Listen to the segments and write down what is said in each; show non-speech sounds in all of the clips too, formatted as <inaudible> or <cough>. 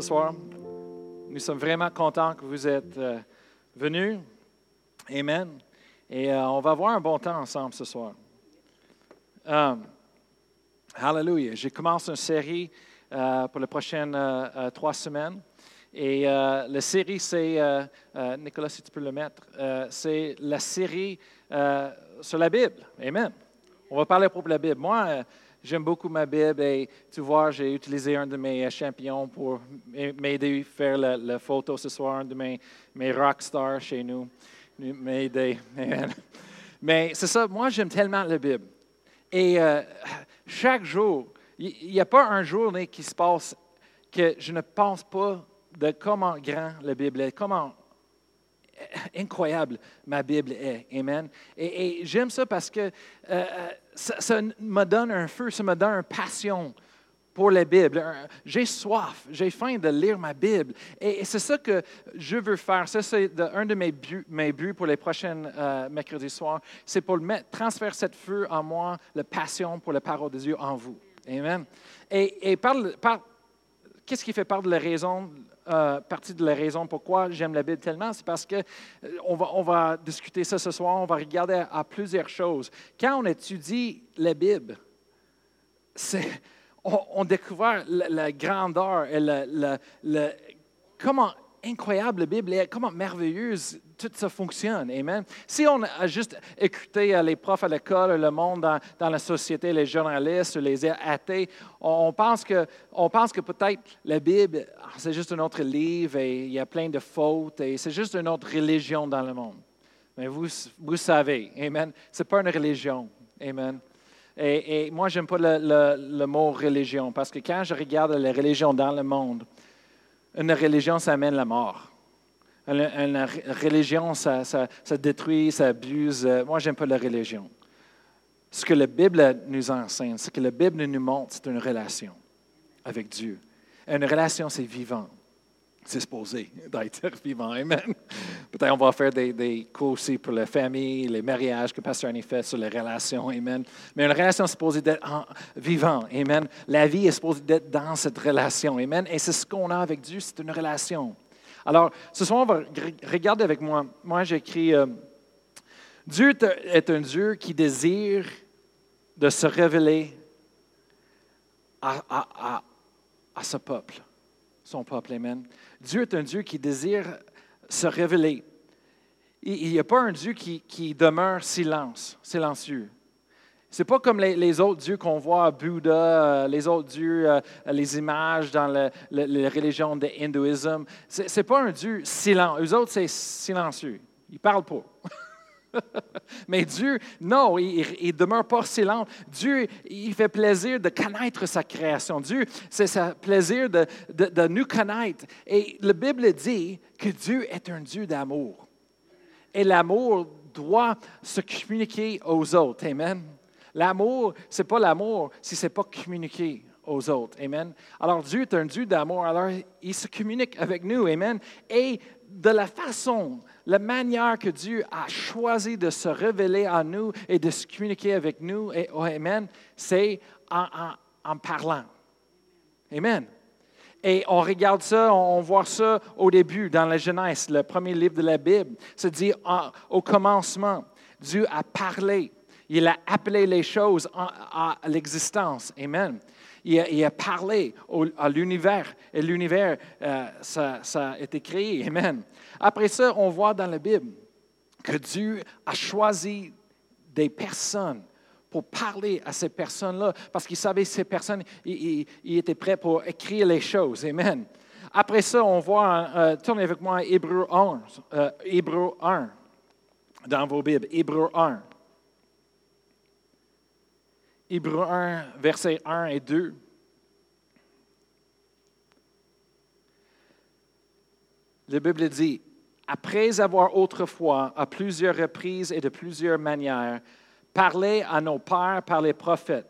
soir. Nous sommes vraiment contents que vous êtes euh, venus. Amen. Et euh, on va avoir un bon temps ensemble ce soir. Um, hallelujah. J'ai commencé une série euh, pour les prochaines trois semaines. Et la série, c'est, Nicolas, si tu peux le mettre, c'est la série sur la Bible. Amen. On va parler pour la Bible. Moi, J'aime beaucoup ma Bible et tu vois, j'ai utilisé un de mes champions pour m'aider à faire la, photo ce soir, un de mes, mes rock stars chez nous, m'aider. <laughs> Mais c'est ça, moi j'aime tellement la Bible. Et euh, chaque jour, il n'y a pas un jour qui se passe que je ne pense pas de comment grand la Bible est, comment incroyable ma Bible est. Amen. Et, j'aime ça parce que euh, ça, me donne un feu, ça me donne une passion pour la Bible. J'ai soif, j'ai faim de lire ma Bible. Et, c'est ça que je veux faire. Ça, c'est un de mes buts, mes buts pour les prochaines euh, mercredis soirs. C'est pour mettre, transférer cette feu en moi, la passion pour la parole de Dieu en vous. Amen. Et, et par, qu'est-ce qui fait part de la raison euh, partie de la raison pourquoi j'aime la Bible tellement, c'est parce que euh, va, on va discuter ça ce soir, on va regarder à, plusieurs choses. Quand on étudie la Bible, on, on, découvre la, grandeur et le, comment incroyable la Bible est, comment merveilleuse tout ça fonctionne. Amen. Si on a juste écouté les profs à l'école, le monde dans, la société, les journalistes, les athées, on pense que, on pense que peut-être la Bible, ah, c'est juste un autre livre et il y a plein de fautes et c'est juste une autre religion dans le monde. Mais vous, vous savez, Amen, ce n'est pas une religion. Amen. Et, moi, je n'aime pas le, le, mot religion parce que quand je regarde les religions dans le monde, une religion, ça amène la mort. Une, religion, ça, détruit, ça abuse. Moi, j'aime pas la religion. Ce que la Bible nous enseigne, ce que la Bible nous montre, c'est une relation avec Dieu. Une relation, c'est vivant. C'est d'être vivant. Amen. Peut-être on va faire des, des, cours aussi pour la famille, les mariages que Pasteur Annie fait sur les relations. Amen. Mais une relation est supposée d'être vivant. Amen. La vie est supposée d'être dans cette relation. Amen. Et c'est ce qu'on a avec Dieu, c'est une relation. Alors, ce soir, on va regarder avec moi. Moi, j'écris euh, Dieu est un Dieu qui désire de se révéler à, à, à, ce peuple, son peuple. Amen. Dieu est un Dieu qui désire se révéler. Il n'y a pas un Dieu qui, qui demeure silence, silencieux. Ce n'est pas comme les, autres dieux qu'on voit Bouddha, les autres dieux, euh, les images dans la religion de l'hindouisme. Ce n'est pas un Dieu silencieux. Eux autres, c'est silencieux. Ils parlent pas. <laughs> <laughs> Mais Dieu, non, il ne demeure pas silent. Dieu, il fait plaisir de connaître sa création. Dieu, c'est sa plaisir de, de, de, nous connaître. Et la Bible dit que Dieu est un Dieu d'amour. Et l'amour doit se communiquer aux autres. Amen. L'amour, ce n'est pas l'amour si ce n'est pas communiqué aux autres. Amen. Alors Dieu est un Dieu d'amour, alors il se communique avec nous. Amen. Et de la façon, la manière que Dieu a choisi de se révéler à nous et de se communiquer avec nous, oh, Amen, c'est en, en, parlant. Amen. Et on regarde ça, on voit ça au début, dans la Genèse, le premier livre de la Bible. C'est dit au commencement, Dieu a parlé. Il a appelé les choses à, l'existence. Amen. Il a, parlé à l'univers et l'univers, euh, ça, ça, a été créé. Amen. Après ça, on voit dans la Bible que Dieu a choisi des personnes pour parler à ces personnes-là, parce qu'il savait que ces personnes, il, était prêt pour écrire les choses. Amen. Après ça, on voit, euh, tournez avec moi Hébreu 1, euh, Hébreu 1 dans vos Bibles, Hébreu 1. Hébreu 1, versets 1 et 2. La Bible dit, après avoir autrefois, à plusieurs reprises et de plusieurs manières, parlé à nos pères par les prophètes,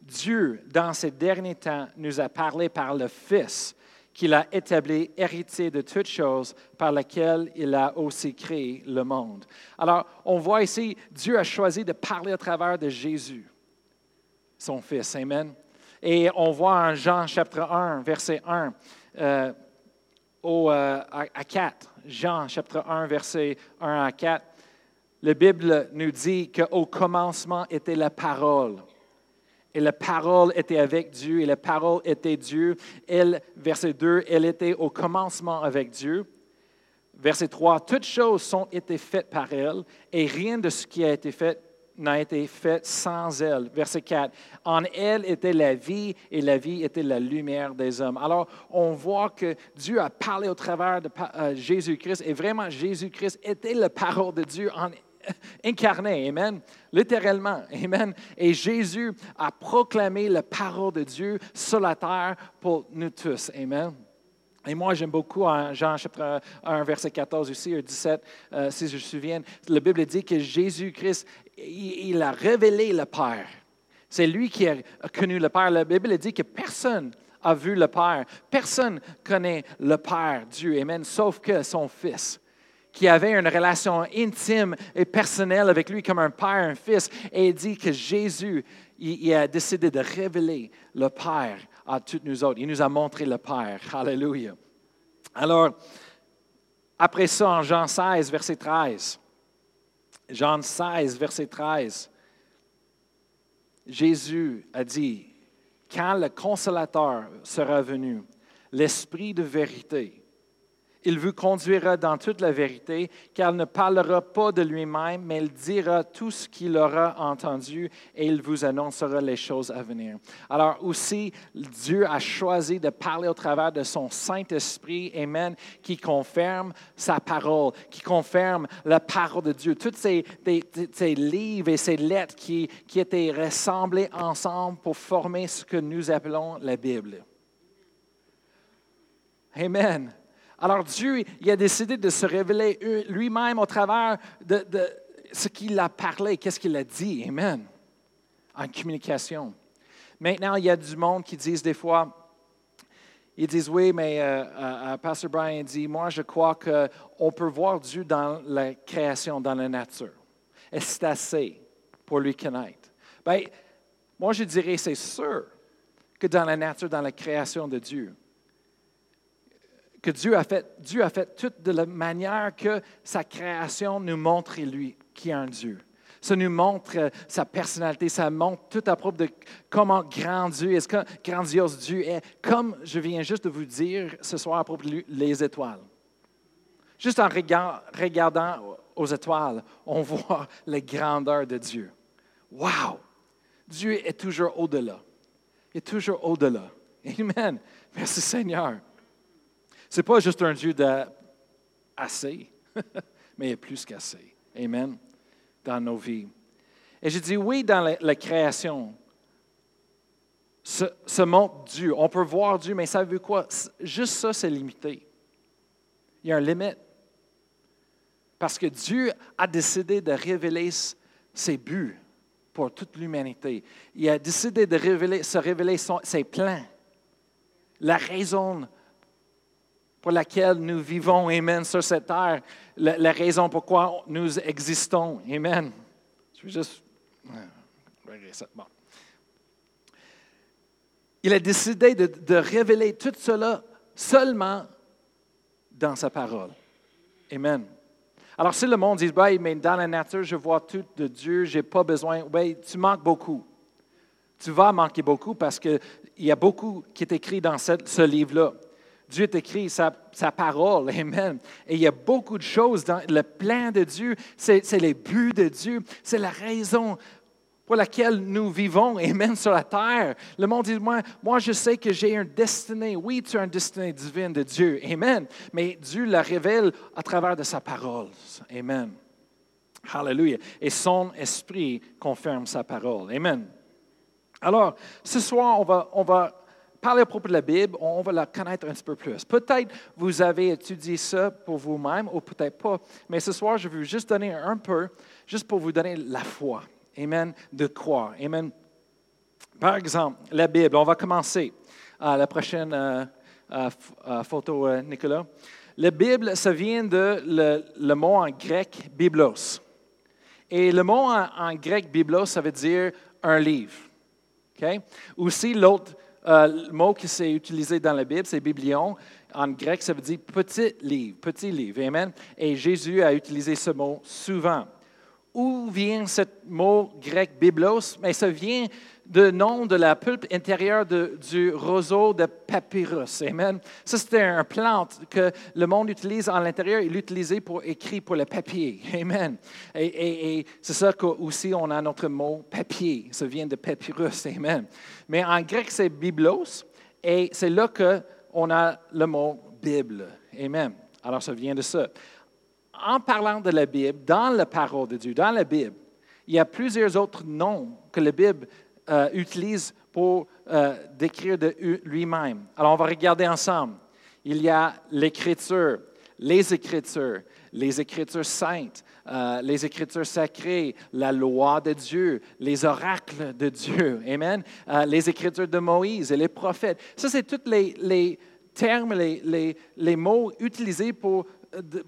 Dieu, dans ces derniers temps, nous a parlé par le Fils qu'il a établi héritier de toutes choses par lesquelles il a aussi créé le monde. Alors, on voit ici, Dieu a choisi de parler à travers de Jésus son Fils. Amen. Et on voit en Jean chapitre 1, verset 1, euh, euh, à, à 4, Jean chapitre 1, verset 1 à 4, la Bible nous dit qu'au commencement était la parole. Et la parole était avec Dieu, et la parole était Dieu. Elle, verset 2, elle était au commencement avec Dieu. Verset 3, toutes choses ont été faites par elle, et rien de ce qui a été fait n'a été fait sans elle. Verset 4, en elle était la vie, et la vie était la lumière des hommes. Alors, on voit que Dieu a parlé au travers de euh, Jésus-Christ, et vraiment, Jésus-Christ était la parole de Dieu en <laughs> incarné, Amen, littéralement, Amen. Et Jésus a proclamé la parole de Dieu sur la terre pour nous tous, Amen. Et moi, j'aime beaucoup en Jean chapitre 1, verset 14 aussi, 17, euh, si je me souviens, la Bible dit que Jésus-Christ, il, a révélé le Père. C'est lui qui a connu le Père. La Bible dit que personne a vu le Père. Personne connaît le Père, Dieu, Amen, sauf que son Fils qui avait une relation intime et personnelle avec lui comme un père, un fils, et il dit que Jésus, il, a décidé de révéler le Père à toutes nous autres. Il nous a montré le Père. Alléluia. Alors, après ça, en Jean 16, verset 13, Jean 16, verset 13, Jésus a dit, quand le consolateur sera venu, l'Esprit de vérité, il vous conduira dans toute la vérité, car il ne parlera pas de lui-même, mais il dira tout ce qu'il aura entendu et il vous annoncera les choses à venir. Alors aussi, Dieu a choisi de parler au travers de son Saint-Esprit, Amen, qui confirme sa parole, qui confirme la parole de Dieu. Tous ces, livres et ces lettres qui, qui étaient rassemblés ensemble pour former ce que nous appelons la Bible. Amen. Alors Dieu, il a décidé de se révéler lui-même au travers de, ce qu'il a parlé, qu'est-ce qu'il a dit. Amen. En communication. Maintenant, il y a du monde qui disent des fois, ils disent oui, mais euh, euh, euh, Pasteur Brian dit, moi je crois qu'on peut voir Dieu dans la création, dans la nature. Et c'est assez pour lui connaître. Bien, moi je dirais, c'est sûr que dans la nature, dans la création de Dieu, que Dieu a fait, Dieu a fait tout de la manière que sa création nous montre lui qui est un Dieu. Ça nous montre euh, sa personnalité, ça montre tout à propos de comment grand Dieu est, grandiose Dieu est, comme je viens juste de vous dire ce soir à propos des étoiles. Juste en regardant aux étoiles, on <laughs> voit la grandeur de Dieu. Wow! Dieu est toujours au-delà. Il est toujours au-delà. Amen. Merci Seigneur. Ce n'est pas juste un Dieu d'assez, <laughs> mais il est plus qu'assez. Amen. Dans nos vies. Et je dis oui dans la, création. Ce, monde Dieu. On peut voir Dieu, mais ça veut quoi? Juste ça, c'est limité. Il y a un limite. Parce que Dieu a décidé de révéler ses buts pour toute l'humanité. Il a décidé de révéler, se révéler ses plans, la raison pour laquelle nous vivons, Amen, sur cette terre, la, raison pourquoi nous existons, Amen. Je vais juste. Il a décidé de, révéler tout cela seulement dans sa parole. Amen. Alors, si le monde dit, ben, mais dans la nature, je vois tout de Dieu, je n'ai pas besoin, ben, tu manques beaucoup. Tu vas manquer beaucoup parce qu'il y a beaucoup qui est écrit dans ce livre-là. Dieu écrit sa, sa, parole. Amen. Et il y a beaucoup de choses dans le plan de Dieu. C'est les buts de Dieu. C'est la raison pour laquelle nous vivons, Amen, sur la terre. Le monde dit, moi, moi je sais que j'ai un destin. Oui, tu as un destin divin de Dieu. Amen. Mais Dieu la révèle à travers de sa parole. Amen. Hallelujah. Et son esprit confirme sa parole. Amen. Alors, ce soir, on va, on va parler à propos de la Bible, on va la connaître un petit peu plus. Peut-être vous avez étudié ça pour vous-même ou peut-être pas, mais ce soir, je veux juste donner un peu, juste pour vous donner la foi. Amen, de croire. Amen. Par exemple, la Bible, on va commencer à la prochaine euh, photo, euh, Nicolas. La Bible, ça vient de le, mot en grec biblos. Et le mot en, grec biblos, ça veut dire un livre. Okay? Aussi, l'autre euh, le mot qui s'est utilisé dans la Bible, c'est biblion. En grec, ça veut dire petit livre, petit livre. Amen. Et Jésus a utilisé ce mot souvent. Où vient ce mot grec biblos? Mais ça vient du nom de la pulpe intérieure du roseau de papyrus. Amen. Ça, c'était une plante que le monde utilise en l'intérieur. Il l'utilisait pour écrire pour le papier. Amen. Et, et c'est ça qu'aussi on a notre mot papier. Ça vient de papyrus. Amen. Mais en grec, c'est biblos. Et c'est là qu'on a le mot Bible. Amen. Alors, ça vient de ça en parlant de la Bible, dans la parole de Dieu, dans la Bible, il y a plusieurs autres noms que la Bible euh, utilise pour euh, décrire de lui-même. Alors, on va regarder ensemble. Il y a l'Écriture, les Écritures, les Écritures saintes, euh, les Écritures sacrées, la loi de Dieu, les oracles de Dieu, <laughs> Amen, les Écritures de Moïse et les prophètes. Ça, c'est tous les, termes, les, les, mots utilisés pour,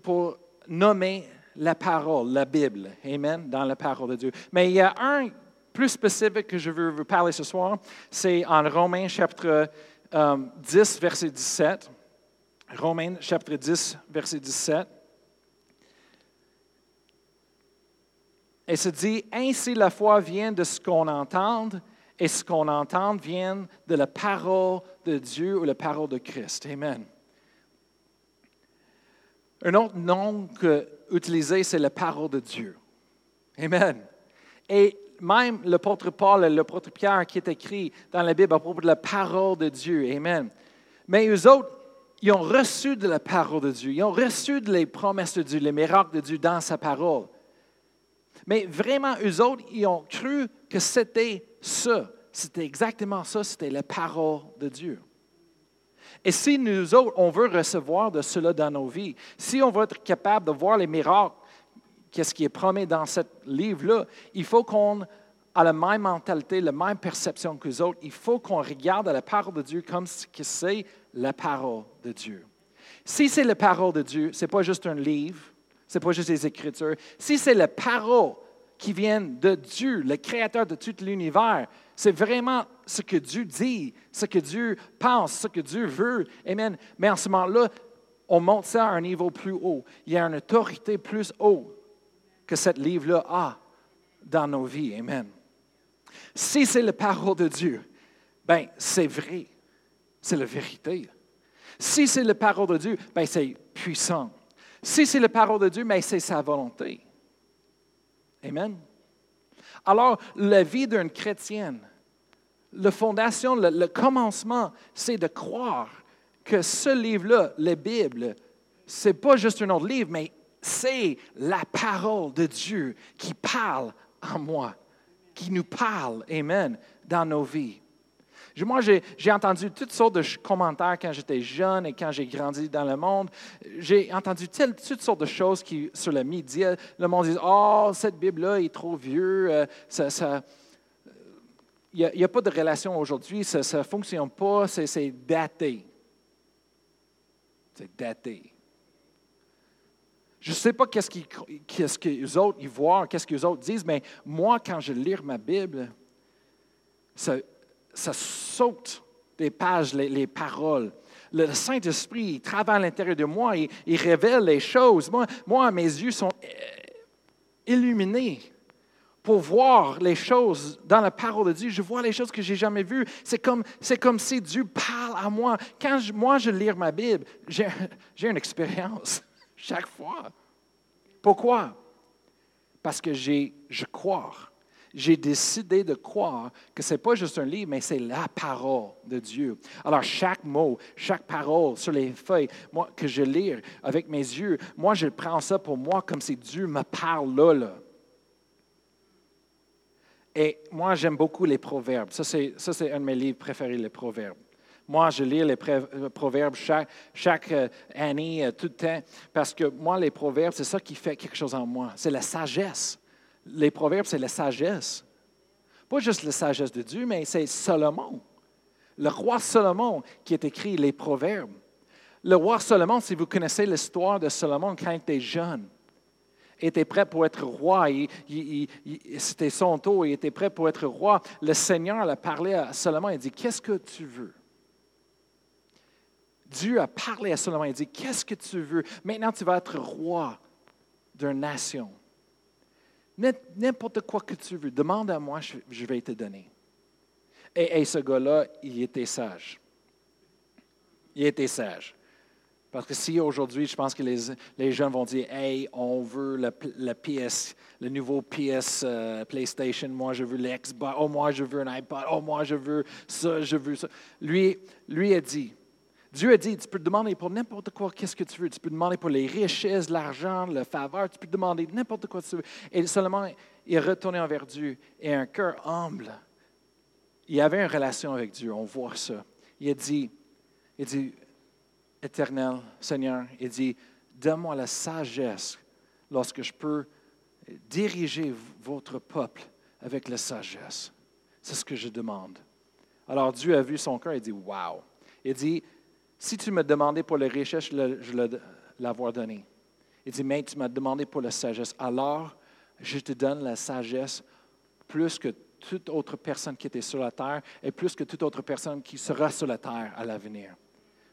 pour nommer la parole, la Bible. Amen, dans la parole de Dieu. Mais il y a un plus spécifique que je veux vous parler ce soir, c'est en Romains chapitre 10, euh, verset 17. Romains chapitre 10, verset 17. Et se dit, ainsi la foi vient de ce qu'on entend, et ce qu'on entend vient de la parole de Dieu ou la parole de Christ. Amen. Un autre nom que utilisé, c'est la parole de Dieu. Amen. Et même l'apôtre Paul et l'apôtre Pierre qui est écrit dans la Bible à propos de la parole de Dieu. Amen. Mais eux autres, ils ont reçu de la parole de Dieu. Ils ont reçu les promesses de Dieu, les miracles de Dieu dans sa parole. Mais vraiment, eux autres, ils ont cru que c'était ça. C'était exactement ça, c'était la parole de Dieu. Et si nous autres, on veut recevoir de cela dans nos vies, si on veut être capable de voir les miracles, qu'est-ce qui est promis dans ce livre-là, il faut qu'on ait la même mentalité, la même perception que les autres. Il faut qu'on regarde la parole de Dieu comme ce que c'est la parole de Dieu. Si c'est la parole de Dieu, ce n'est pas juste un livre, ce n'est pas juste des Écritures. Si c'est la parole qui vient de Dieu, le créateur de tout l'univers, c'est vraiment ce que Dieu dit, ce que Dieu pense, ce que Dieu veut. Amen. Mais en ce moment-là, on monte ça à un niveau plus haut. Il y a une autorité plus haute que ce livre-là a dans nos vies. Amen. Si c'est la parole de Dieu, ben c'est vrai. C'est la vérité. Si c'est la parole de Dieu, ben c'est puissant. Si c'est la parole de Dieu, ben c'est sa volonté. Amen. Alors, la vie d'une chrétienne, la fondation, le, commencement, c'est de croire que ce livre-là, la Bible, c'est pas juste un autre livre, mais c'est la parole de Dieu qui parle en moi, qui nous parle, Amen, dans nos vies. Moi, j'ai entendu toutes sortes de commentaires quand j'étais jeune et quand j'ai grandi dans le monde. J'ai entendu toutes sortes de choses qui, sur le midi, le monde dit Oh, cette Bible-là est trop vieux. Euh, ça, il n'y a, pas de relation aujourd'hui, ça ne fonctionne pas, c'est daté. C'est daté. Je ne sais pas qu'est-ce que les autres y voient, qu'est-ce que les autres disent, mais moi, quand je lis ma Bible, ça, ça saute des pages, les, paroles. Le Saint-Esprit, il travaille à l'intérieur de moi, il, il, révèle les choses. Moi, moi, mes yeux sont euh, illuminés pour voir les choses dans la parole de Dieu. Je vois les choses que je n'ai jamais vues. C'est comme, c'est comme si Dieu parle à moi. Quand moi, je lis ma Bible, j'ai, <laughs> j'ai une expérience chaque fois. Pourquoi? Parce que j'ai, je crois j'ai décidé de croire que ce n'est pas juste un livre, mais c'est la parole de Dieu. Alors, chaque mot, chaque parole sur les feuilles moi, que je lis avec mes yeux, moi, je prends ça pour moi comme si Dieu me parle là. là. Et moi, j'aime beaucoup les proverbes. Ça, c'est, ça, c'est un de mes livres préférés, les proverbes. Moi, je lis les proverbes chaque, chaque euh, année, euh, tout le temps, parce que moi, les proverbes, c'est ça qui fait quelque chose en moi. C'est la sagesse les proverbes, c'est la sagesse. Pas juste la sagesse de Dieu, mais c'est Salomon. Le roi Salomon qui a écrit les proverbes. Le roi Salomon, si vous connaissez l'histoire de Salomon quand il était jeune, était prêt pour être roi. C'était son tour, il était prêt pour être roi. Le Seigneur a parlé à Salomon, il dit, qu'est-ce que tu veux? Dieu a parlé à Salomon, il dit, qu'est-ce que tu veux? Maintenant, tu vas être roi d'une nation. N'importe quoi que tu veux, demande à moi, je vais te donner. Et, et ce gars-là, il était sage. Il était sage. Parce que si aujourd'hui, je pense que les, les, jeunes vont dire Hey, on veut le, PS, le nouveau PS PlayStation, moi je veux l'Xbox, oh moi je veux un iPad, oh moi je veux ça, je veux ça. Lui, lui a dit Dieu a dit Tu peux demander pour n'importe quoi, qu'est-ce que tu veux? Tu peux demander pour les richesses, l'argent, le faveur, tu peux demander n'importe quoi tu veux. Et seulement, il est retourné envers Dieu et un cœur humble. Il avait une relation avec Dieu, on voit ça. Il a dit, il dit Éternel, Seigneur, il dit, donne-moi la sagesse lorsque je peux diriger votre peuple avec la sagesse. C'est ce que je demande. Alors Dieu a vu son cœur et dit, wow. Il dit, si tu me demandais pour la richesse, je l'avoir donné. Il dit, mais tu m'as demandé pour la sagesse. Alors, je te donne la sagesse plus que toute autre personne qui était sur la terre et plus que toute autre personne qui sera sur la terre à l'avenir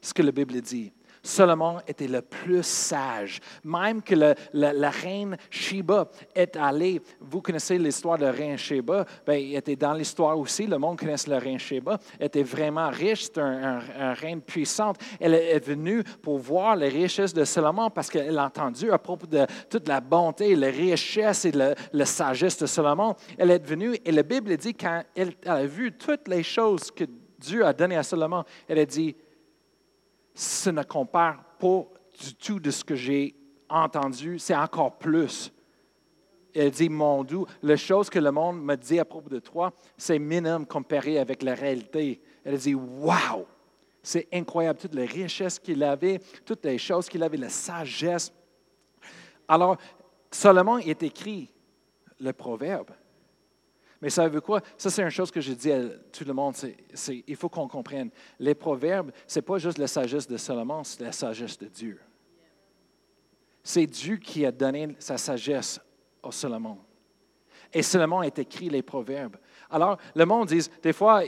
ce que la Bible dit. Solomon était le plus sage. Même que la, reine Sheba est allée, vous connaissez l'histoire de la reine Sheba, bien, il était dans l'histoire aussi, le monde connaît la reine Sheba, elle était vraiment riche, une un, reine puissante. Elle est venue pour voir les richesses de Solomon parce qu'elle a entendu à propos de toute la bonté, la richesse et la sagesse de Solomon. Elle est venue et la Bible dit quand elle a vu toutes les choses que Dieu a données à Solomon, elle a dit, ça ne compare pas du tout de ce que j'ai entendu, c'est encore plus. Elle dit, mon doux, les choses que le monde me dit à propos de toi, c'est minime comparé avec la réalité. Elle dit, wow, c'est incroyable, toutes les richesses qu'il avait, toutes les choses qu'il avait, la sagesse. Alors, Salomon est écrit le proverbe. Mais savez-vous quoi? Ça, c'est une chose que je dis à tout le monde. C'est, il faut qu'on comprenne. Les proverbes, ce n'est pas juste la sagesse de Salomon, c'est la sagesse de Dieu. C'est Dieu qui a donné sa sagesse au Salomon. Et Salomon a écrit les proverbes. Alors, le monde dit, des fois,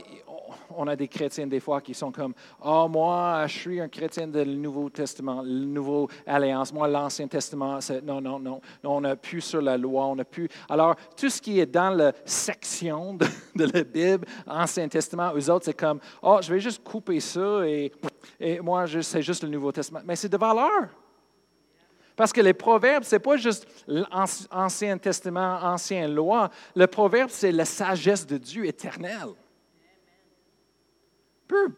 on a des chrétiens des fois qui sont comme Oh, moi, je suis un chrétien du Nouveau Testament, la Nouvelle Alliance. Moi, l'Ancien Testament, non, non, non, On n'a plus sur la loi, on n'a plus. Alors, tout ce qui est dans la section de, la Bible, Ancien Testament, eux autres, c'est comme Oh, je vais juste couper ça et, et moi, c'est juste le Nouveau Testament. Mais c'est de valeur. Parce que les proverbes, ce n'est pas juste l'Ancien Testament, Ancienne Loi. Le proverbe, c'est la sagesse de Dieu éternelle. Peu,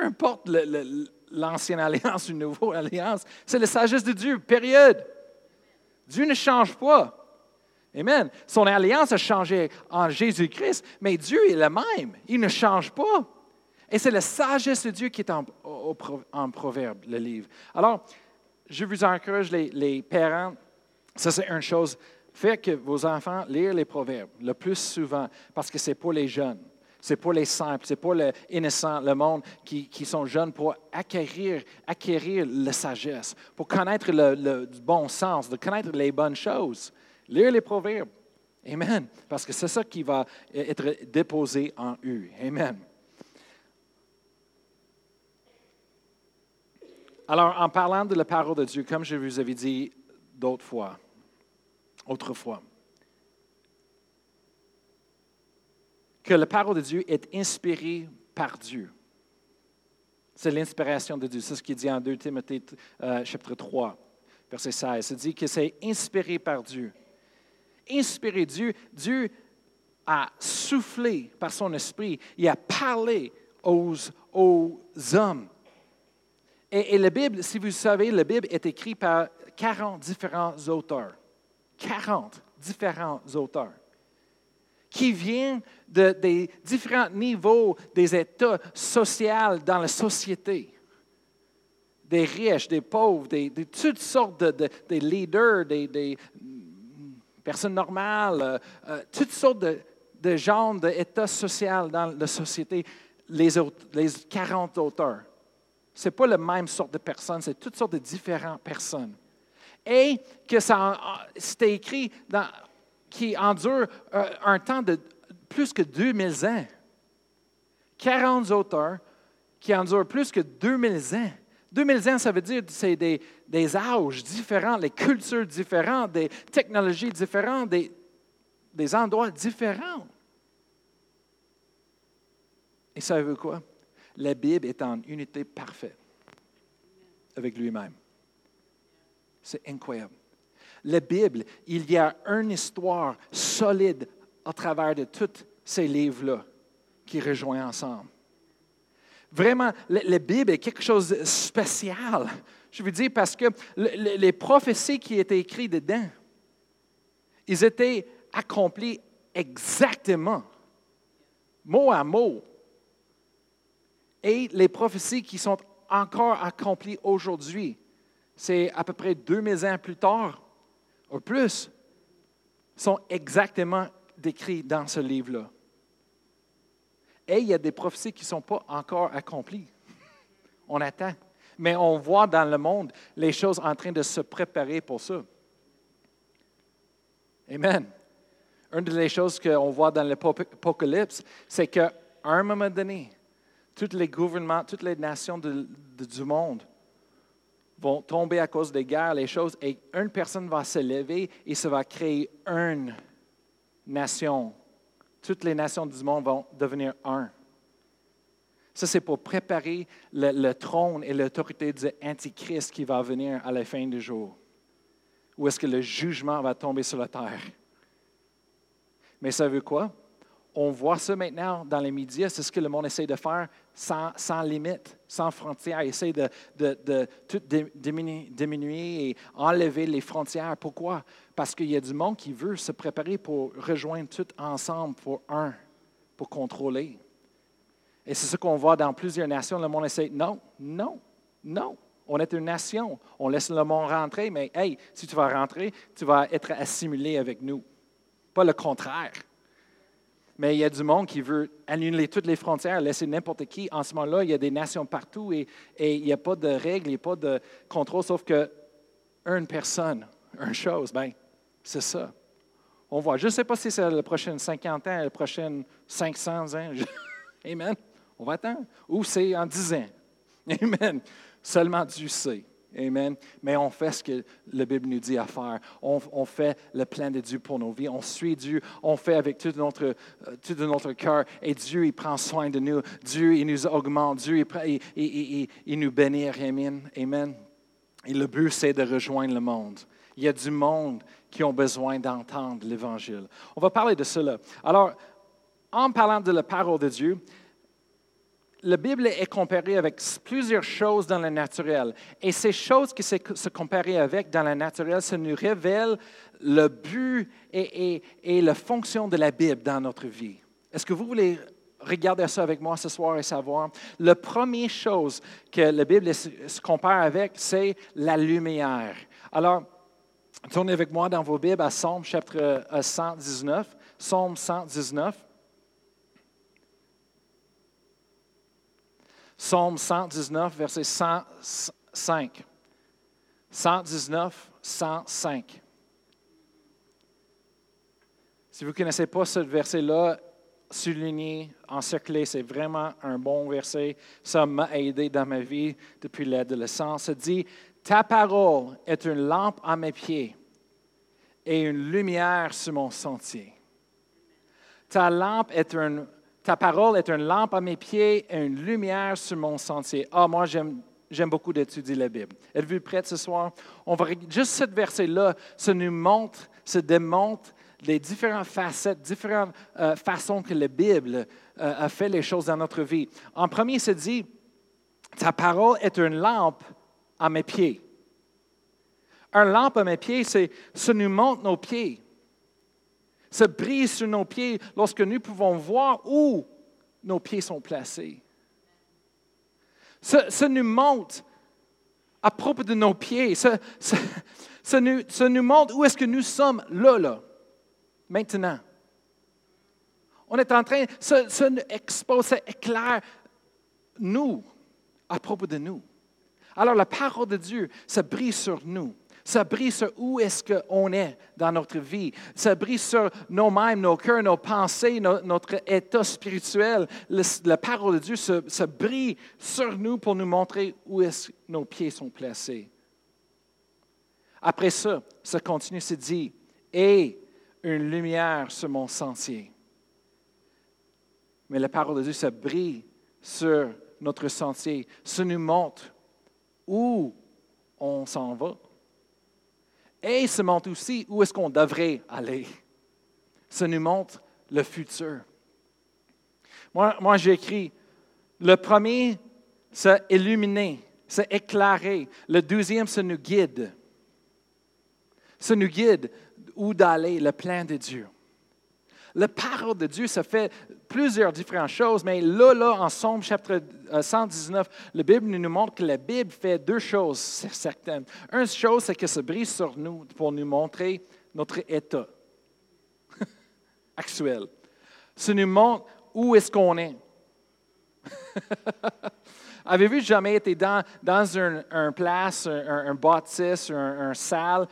importe l'ancienne alliance ou nouvelle alliance, c'est la sagesse de Dieu, période. Dieu ne change pas. Amen. Son alliance a changé en Jésus-Christ, mais Dieu est le même. Il ne change pas. Et c'est la sagesse de Dieu qui est en, en, proverbe, le livre. Alors, je vous encourage, les, parents, ça c'est une chose, faites que vos enfants lisent les proverbes le plus souvent, parce que c'est pour les jeunes. C'est pour les simples, c'est pour les innocents, le monde qui, sont jeunes, pour acquérir, acquérir la sagesse, pour connaître le, bon sens, de connaître les bonnes choses. Lire les proverbes. Amen. Parce que c'est ça qui va être déposé en eux. Amen. Alors, en parlant de la parole de Dieu, comme je vous avais dit d'autres fois, autrefois, que la parole de Dieu est inspirée par Dieu. C'est l'inspiration de Dieu. C'est ce qu'il dit en 2 Timothée euh, chapitre 3, verset 16. Il dit que c'est inspiré par Dieu. Inspiré Dieu, Dieu a soufflé par son esprit, il a parlé aux hommes. Et, la Bible, si vous savez, la Bible est écrite par 40 différents auteurs. 40 différents auteurs qui vient de, des différents niveaux des états sociaux dans la société. Des riches, des pauvres, des, de toutes sortes de, leaders, des, personnes normales, euh, euh, toutes sortes de, de genres d'états sociaux dans la société, les, les 40 auteurs. Ce n'est pas la même sorte de personnes, c'est toutes sortes de différentes personnes. et que ça, c'était écrit qui endure euh, un temps de plus que 2000 ans. 40 auteurs qui endurent plus que 2000 ans. 2000 ans, ça veut dire que c'est des, des, âges différents, les cultures différentes, des technologies différentes, des, des endroits différents. Et ça veut quoi? La Bible est en unité parfaite avec lui-même. C'est incroyable. La Bible, il y a une histoire solide à travers de tous ces livres-là qui rejoignent ensemble. Vraiment, la, Bible est quelque chose de spécial. Je veux dire parce que les prophéties qui étaient écrites dedans, ils étaient accomplis exactement, mot à mot. Et les prophéties qui sont encore accomplies aujourd'hui, c'est à peu près 2000 ans plus tard, ou plus, sont exactement décrits dans ce livre-là. Et il y a des prophéties qui ne sont pas encore accomplies. <laughs> On attend. Mais on voit dans le monde les choses en train de se préparer pour ça. Amen. Une des choses qu'on voit dans l'Apocalypse, c'est qu'à un moment donné, tous les gouvernements, toutes les nations du monde vont tomber à cause des guerres, les choses, et une personne va se lever et ça va créer une nation. Toutes les nations du monde vont devenir un. Ça, c'est pour préparer le, trône et l'autorité de l'Antichrist qui va venir à la fin du jour. Où est-ce que le jugement va tomber sur la terre? Mais ça veut quoi? On voit ça maintenant dans les médias, c'est ce que le monde essaie de faire sans, sans limite, sans frontières. Il essaie de, tout diminuer, diminuer, et enlever les frontières. Pourquoi? Parce qu'il y a du monde qui veut se préparer pour rejoindre tout ensemble pour un, pour contrôler. Et c'est ce qu'on voit dans plusieurs nations. Le monde essaie, non, non, non. On est une nation. On laisse le monde rentrer, mais hey, si tu vas rentrer, tu vas être assimilé avec nous. Pas le contraire. Mais il y a du monde qui veut annuler toutes les frontières, laisser n'importe qui. En ce moment-là, il y a des nations partout et, il n'y a pas de règles, il n'y a pas de contrôle, sauf que une personne, une chose, ben, c'est ça. On voit. Je ne sais pas si c'est les prochaines 50 ans, les prochaines 500 ans. <laughs> Amen. On va attendre. Ou c'est en 10 ans. <laughs> Amen. Seulement Dieu sait. Amen. Mais on fait ce que la Bible nous dit à faire. On, fait le plan de Dieu pour nos vies. On suit Dieu. On fait avec tout notre, euh, tout notre cœur. Et Dieu, il prend soin de nous. Dieu, il nous augmente. Dieu, il, il, nous bénit. Amen. Amen. Et le but, c'est de rejoindre le monde. Il y a du monde qui ont besoin d'entendre l'Évangile. On va parler de cela. Alors, en parlant de la parole de Dieu, la Bible est comparée avec plusieurs choses dans le naturel. Et ces choses qui se comparent avec dans le naturel, ça nous révèle le but et, la fonction de la Bible dans notre vie. Est-ce que vous voulez regarder ça avec moi ce soir et savoir? La première chose que la Bible se compare avec, c'est la lumière. Alors, tournez avec moi dans vos Bibles à Somme chapitre 119. Somme 119. Psaume 119, verset 105. 119, 105. Si vous ne connaissez pas ce verset-là, souligné, encerclé, c'est vraiment un bon verset. Ça m'a aidé dans ma vie depuis l'adolescence. Ça dit, Ta parole est une lampe à mes pieds et une lumière sur mon sentier. Ta lampe est une ta parole est une lampe à mes pieds et une lumière sur mon sentier. Ah, moi, j'aime, beaucoup d'étudier la Bible. Êtes-vous prête ce soir? On va, juste ce verset-là, ça nous montre, ça démontre les différentes facettes, différentes euh, façons que la Bible euh, a fait les choses dans notre vie. En premier, c'est dit, ta parole est une lampe à mes pieds. Une lampe à mes pieds, c'est ça nous montre nos pieds se brise sur nos pieds lorsque nous pouvons voir où nos pieds sont placés. Ça, nous montre à propos de nos pieds, ça, nous, montre où est-ce que nous sommes là, là, maintenant. On est en train, ça, nous expose, ça éclaire nous, à propos de nous. Alors la parole de Dieu se brise sur nous. Ça brille sur où est-ce qu'on est dans notre vie. Ça brille sur nos-mêmes, nos cœurs, nos pensées, notre état spirituel. la parole de Dieu se, brille sur nous pour nous montrer où est-ce nos pieds sont placés. Après ça, ça continue, c'est dit, et une lumière sur mon sentier. Mais la parole de Dieu, ça brille sur notre sentier. Ça nous montre où on s'en va. Et ça montre aussi où est-ce qu'on devrait aller? Ça nous montre le futur. Moi, écrit, le premier, c'est illuminer, c'est éclairer. Le deuxième, ça nous guide. Ça nous guide où d'aller, le plan de Dieu. La parole de Dieu, ça fait plusieurs différentes choses, mais là, là, en Somme chapitre 119, euh, la Bible nous montre que la Bible fait deux choses certaines. Une chose, c'est que ça brise sur nous pour nous montrer notre état <laughs> actuel. Ça nous montre où est-ce qu'on est. <laughs> Avez-vous jamais été dans, dans un, place, un, bâtisse, un, un salle,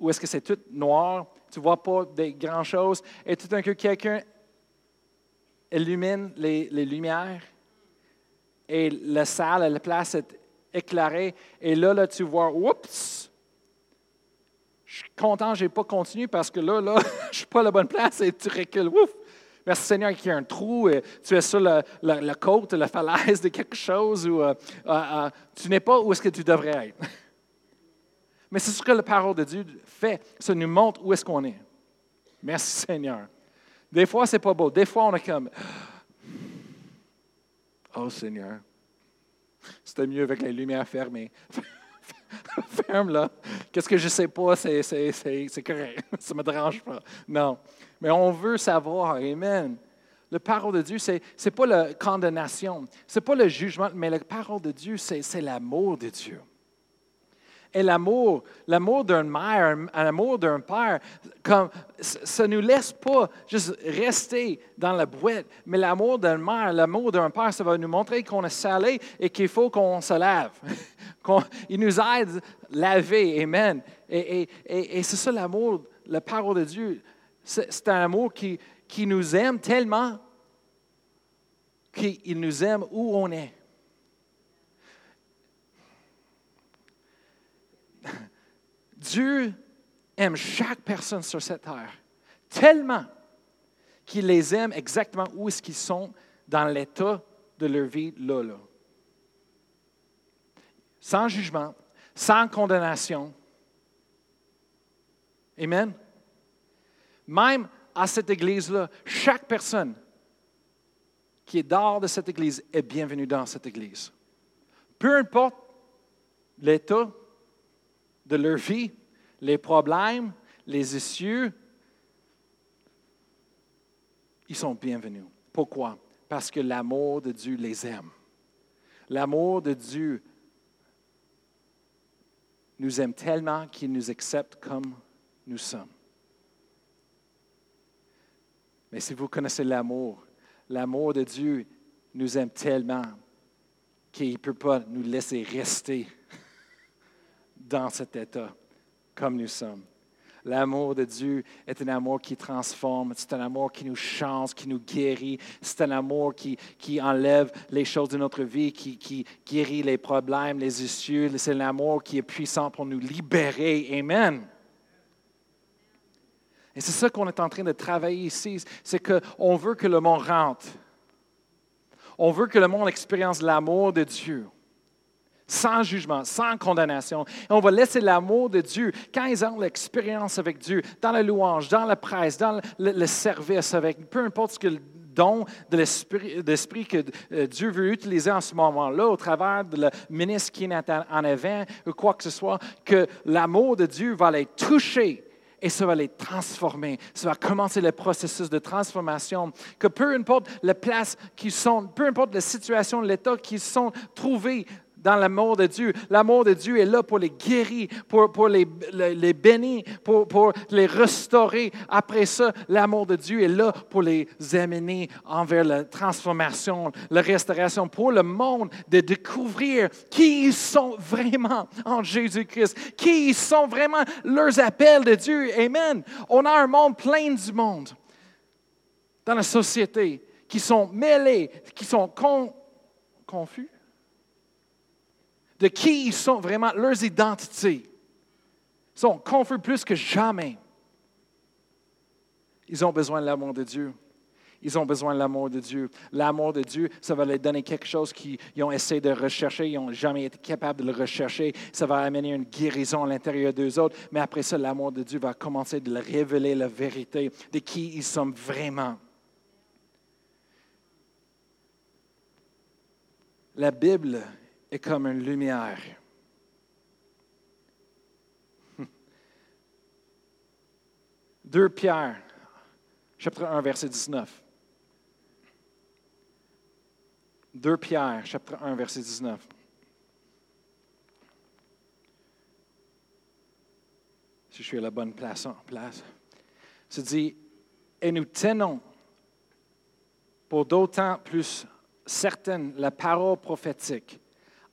où est-ce que c'est tout noir, tu ne vois pas des grandes choses, et tout d'un coup, quelqu'un illumine les, lumières, et la salle, la place est éclairée, et là, là, tu vois, oups, je suis content, je n'ai pas continué parce que là, là, <laughs> je ne suis pas à la bonne place, et tu recules, ouf. Merci Seigneur qu'il y a un trou, et tu es sur la, côte, la falaise de quelque chose, ou euh, euh, euh, tu n'es pas où est-ce que tu devrais être. <laughs> Mais c'est ce que la parole de Dieu fait. Ça nous montre où est-ce qu'on est. Merci Seigneur. Des fois, c'est pas beau. Des fois, on est comme, <gasps> oh Seigneur, c'était mieux avec les lumières fermées. <laughs> Ferme là. Qu'est-ce que je sais pas, c'est correct. <laughs> Ça me dérange pas. Non. Mais on veut savoir. Amen. La parole de Dieu, ce n'est pas la condamnation, ce n'est pas le jugement, mais la parole de Dieu, c'est l'amour de Dieu et l'amour, l'amour d'une mère, l'amour d'un père, comme, ça ne nous laisse pas juste rester dans la boîte, mais l'amour d'une mère, l'amour d'un père, ça va nous montrer qu'on est salé et qu'il faut qu'on se lave. <laughs> Il nous aide à laver, Amen. Et, et, et, c'est ça l'amour, la parole de Dieu. C'est un amour qui, qui nous aime tellement qu'il nous aime où on est. Dieu aime chaque personne sur cette terre tellement qu'il les aime exactement où est-ce qu'ils sont dans l'état de leur vie là, là. Sans jugement, sans condamnation. Amen. Même à cette église-là, chaque personne qui est dehors de cette église est bienvenue dans cette église. Peu importe l'état de leur vie, les problèmes, les issues, ils sont bienvenus. Pourquoi? Parce que l'amour de Dieu les aime. L'amour de Dieu nous aime tellement qu'il nous accepte comme nous sommes. Mais si vous connaissez l'amour, l'amour de Dieu nous aime tellement qu'il ne peut pas nous laisser rester dans cet état comme nous sommes. L'amour de Dieu est un amour qui transforme, c'est un amour qui nous change, qui nous guérit, c'est un amour qui, qui enlève les choses de notre vie, qui, qui guérit les problèmes, les issues. C'est un amour qui est puissant pour nous libérer. Amen. Et c'est ça qu'on est en train de travailler ici, c'est qu'on veut que le monde rentre. On veut que le monde expérience l'amour de Dieu sans jugement, sans condamnation. Et on va laisser l'amour de Dieu, quand ils ont l'expérience avec Dieu, dans la louange, dans la presse, dans le, service, avec peu importe ce que le don de l'esprit que euh, Dieu veut utiliser en ce moment-là, au travers de le ministre qui est en avant, ou quoi que ce soit, que l'amour de Dieu va les toucher et ça va les transformer. Ça va commencer le processus de transformation. Que peu importe la place qu'ils sont, peu importe la situation, l'état qu'ils sont trouvés dans l'amour de Dieu. L'amour de Dieu est là pour les guérir, pour, les, bénir, pour, pour les restaurer. Après ça, l'amour de Dieu est là pour les amener envers la transformation, la restauration, pour le monde de découvrir qui ils sont vraiment en Jésus-Christ, qui ils sont vraiment leurs appels de Dieu. Amen. On a un monde plein du monde dans la société qui sont mêlés, qui sont confus de qui ils sont vraiment, leurs identités. Ils sont confus plus que jamais. Ils ont besoin de l'amour de Dieu. Ils ont besoin de l'amour de Dieu. L'amour de Dieu, ça va leur donner quelque chose qu'ils ont essayé de rechercher, ils n'ont jamais été capables de le rechercher. Ça va amener une guérison à l'intérieur d'eux autres. Mais après ça, l'amour de Dieu va commencer de leur révéler la vérité de qui ils sont vraiment. La Bible est comme une lumière. <laughs> Deux Pierre, chapitre 1, verset 19. Deux Pierre, chapitre 1, verset 19. Si je suis à la bonne place, en place. Se dit, et nous tenons pour d'autant plus certaine la parole prophétique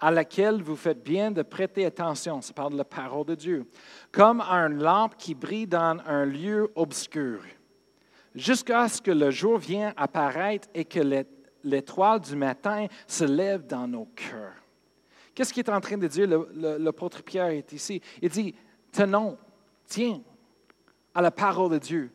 à laquelle vous faites bien de prêter attention, ça parle de la parole de Dieu, comme à une lampe qui brille dans un lieu obscur, jusqu'à ce que le jour vienne apparaître et que l'étoile du matin se lève dans nos cœurs. Qu'est-ce qu'il est en train de dire, l'apôtre Pierre est ici? Il dit, tenons, tiens à la parole de Dieu.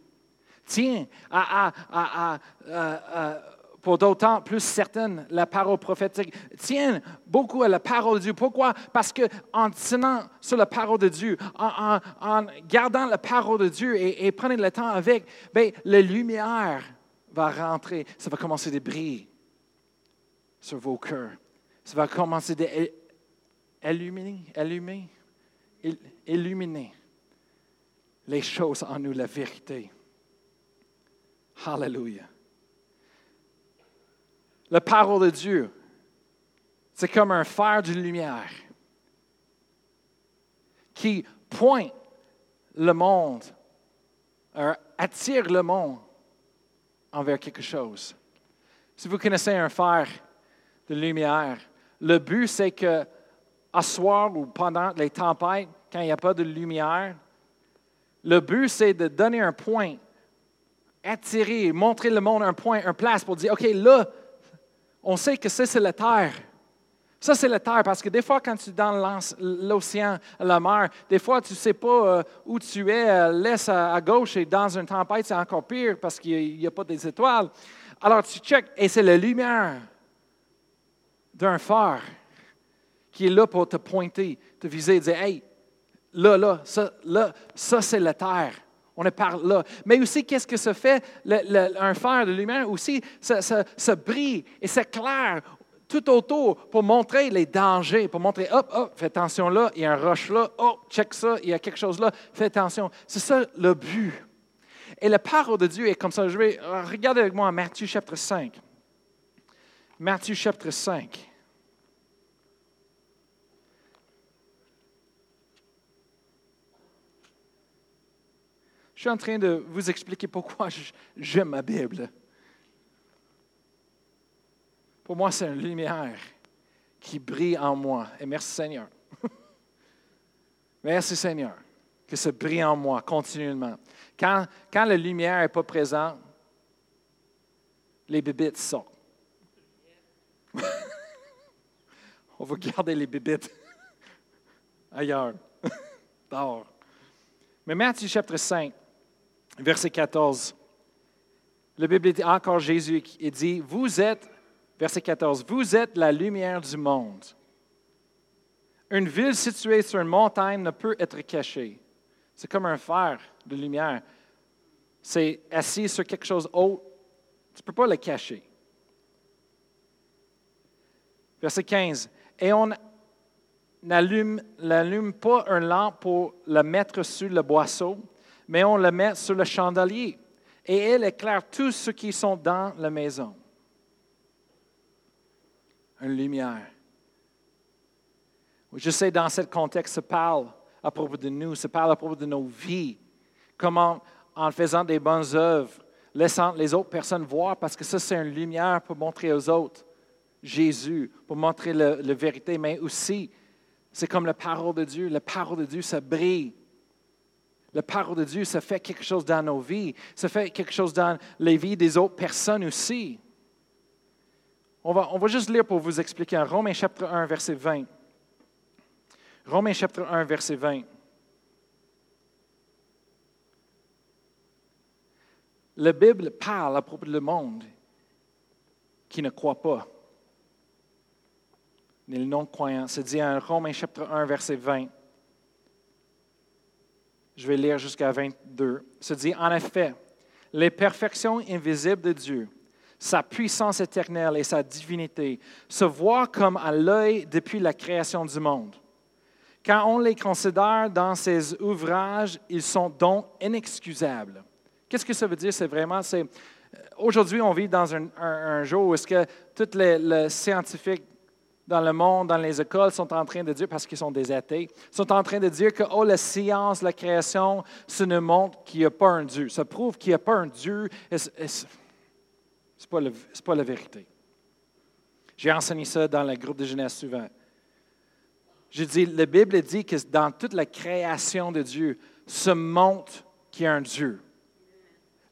Tiens à, à, à pour d'autant plus certaines la parole prophétique. Tiens beaucoup à la parole de Dieu. Pourquoi? Parce qu'en tenant sur la parole de Dieu, en, gardant la parole de Dieu et, prenant le temps avec, bien, la lumière va rentrer. Ça va commencer à briller sur vos cœurs. Ça va commencer à illuminer, illuminer, illuminer les choses en nous, la vérité. Hallelujah. La parole de Dieu, c'est comme un fer de lumière qui pointe le monde, euh, attire le monde envers quelque chose. Si vous connaissez un fer de lumière, le but c'est que à soir ou pendant les tempêtes, quand il n'y a pas de lumière, le but c'est de donner un point, attirer, montrer le monde un point, un place pour dire, OK, là, on sait que ça, c'est la terre. Ça, c'est la terre, parce que des fois, quand tu es dans l'océan, la mer, des fois, tu ne sais pas euh, où tu es, euh, l'est à, gauche, et dans une tempête, c'est encore pire parce qu'il n'y a, pas des étoiles. Alors, tu checkes, et c'est la lumière d'un phare qui est là pour te pointer, te viser, dire, hey, là, là, ça, là, ça, c'est la terre. On est par là. Mais aussi, qu'est-ce que ça fait? un fer de lumière aussi, ça, brille et c'est clair tout autour pour montrer les dangers, pour montrer, hop, hop, fais attention là, il y a un roche là, oh, check ça, il y a quelque chose là, fais attention. C'est ça le but. Et la parole de Dieu est comme ça. Je vais regarder avec moi Matthieu chapitre 5. Matthieu chapitre 5. Suis en train de vous expliquer pourquoi j'aime ma Bible. Pour moi, c'est une lumière qui brille en moi. Et merci Seigneur. <laughs> merci Seigneur que ça brille en moi continuellement. Quand, quand la lumière n'est pas présente, les bébites sortent. <laughs> On va garder les bébites <laughs> ailleurs, dehors. Mais Matthieu chapitre 5, verset 14. La Bible dit encore Jésus il dit, vous êtes, verset 14, vous êtes la lumière du monde. Une ville située sur une montagne ne peut être cachée. C'est comme un fer de lumière. C'est assis sur quelque chose haut. Tu ne peux pas le cacher. Verset 15. Et on n'allume pas un lampe pour la mettre sur le boisseau, mais on le met sur le chandelier et elle éclaire tous ceux qui sont dans la maison. Une lumière. Je sais, dans ce contexte, ça parle à propos de nous, ça parle à propos de nos vies. Comment, en faisant des bonnes œuvres, laissant les autres personnes voir, parce que ça, c'est une lumière pour montrer aux autres Jésus, pour montrer la, vérité, mais aussi, c'est comme la parole de Dieu. La parole de Dieu, ça brille. La parole de Dieu, ça fait quelque chose dans nos vies. Ça fait quelque chose dans les vies des autres personnes aussi. On va, on va juste lire pour vous expliquer. Romains chapitre 1, verset 20. Romains chapitre 1, verset 20. La Bible parle à propos du monde qui ne croit pas, ni le non-croyant. C'est dit en Romains chapitre 1, verset 20. Je vais lire jusqu'à 22. C'est dit, en effet, les perfections invisibles de Dieu, sa puissance éternelle et sa divinité, se voient comme à l'œil depuis la création du monde. Quand on les considère dans ses ouvrages, ils sont donc inexcusables Qu'est-ce que ça veut dire? C'est vraiment, euh, aujourd'hui, on vit dans un, jour où est-ce que tous les, scientifiques dans le monde, dans les écoles, sont en train de dire, parce qu'ils sont des athées, sont en train de dire que oh, la science, la création, ça nous montre qu'il n'y a pas un Dieu. Ça prouve qu'il n'y a pas un Dieu. Ce n'est pas, pas, la vérité. J'ai enseigné ça dans le groupe de jeunesse souvent. J'ai dit, la Bible dit que dans toute la création de Dieu, se montre qu'il y a un Dieu.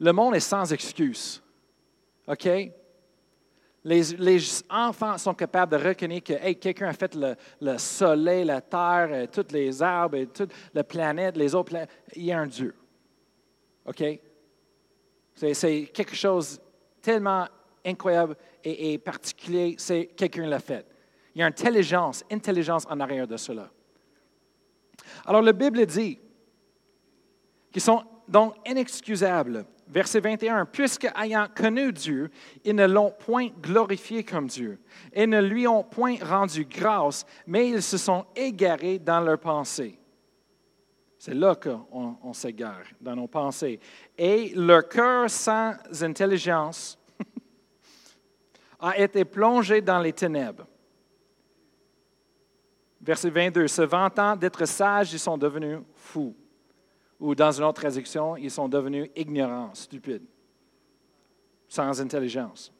Le monde est sans excuse. OK? Les, enfants sont capables de reconnaître que quelqu'un a fait le, soleil, la terre, euh, tous les arbres, toute la planète, les autres planètes. Il y a un Dieu. OK? C'est quelque chose tellement incroyable et, particulier, c'est quelqu'un l'a fait. Il y a intelligence, intelligence en arrière de cela. Alors, la Bible dit qu'ils sont donc inexcusables Verset 21, puisque ayant connu Dieu, ils ne l'ont point glorifié comme Dieu, et ne lui ont point rendu grâce, mais ils se sont égarés dans leurs pensées. C'est là qu'on on, s'égare, dans nos pensées. Et leur cœur sans intelligence <laughs> a été plongé dans les ténèbres. Verset 22, se vantant d'être sages, ils sont devenus fous ou dans une autre traduction, ils sont devenus ignorants, stupides, sans intelligence.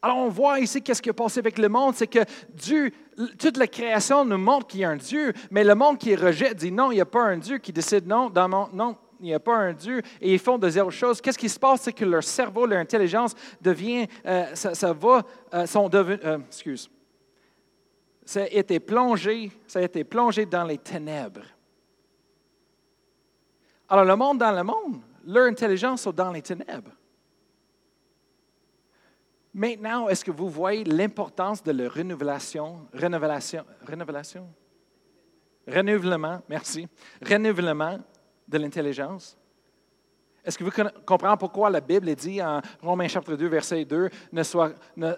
Alors on voit ici qu'est-ce qui est passé avec le monde, c'est que Dieu, toute la création nous montre qu'il y a un Dieu, mais le monde qui rejette dit non, il n'y a pas un Dieu, qui décide non, dans mon, non, il n'y a pas un Dieu, et ils font de zéro chose. Qu'est-ce qui se passe, c'est que leur cerveau, leur intelligence devient, euh, ça, va, euh, sont devenus, euh, excuse, ça a été plongé, ça a été plongé dans les ténèbres. Alors, le monde dans le monde, leur intelligence est dans les ténèbres. Maintenant, est-ce que vous voyez l'importance de la renouvelation, renouvelation, renouvelation, renouvellement, merci, renouvellement de l'intelligence? Est-ce que vous comprenez pourquoi la Bible dit en Romains chapitre 2, verset 2, ne, soit, ne,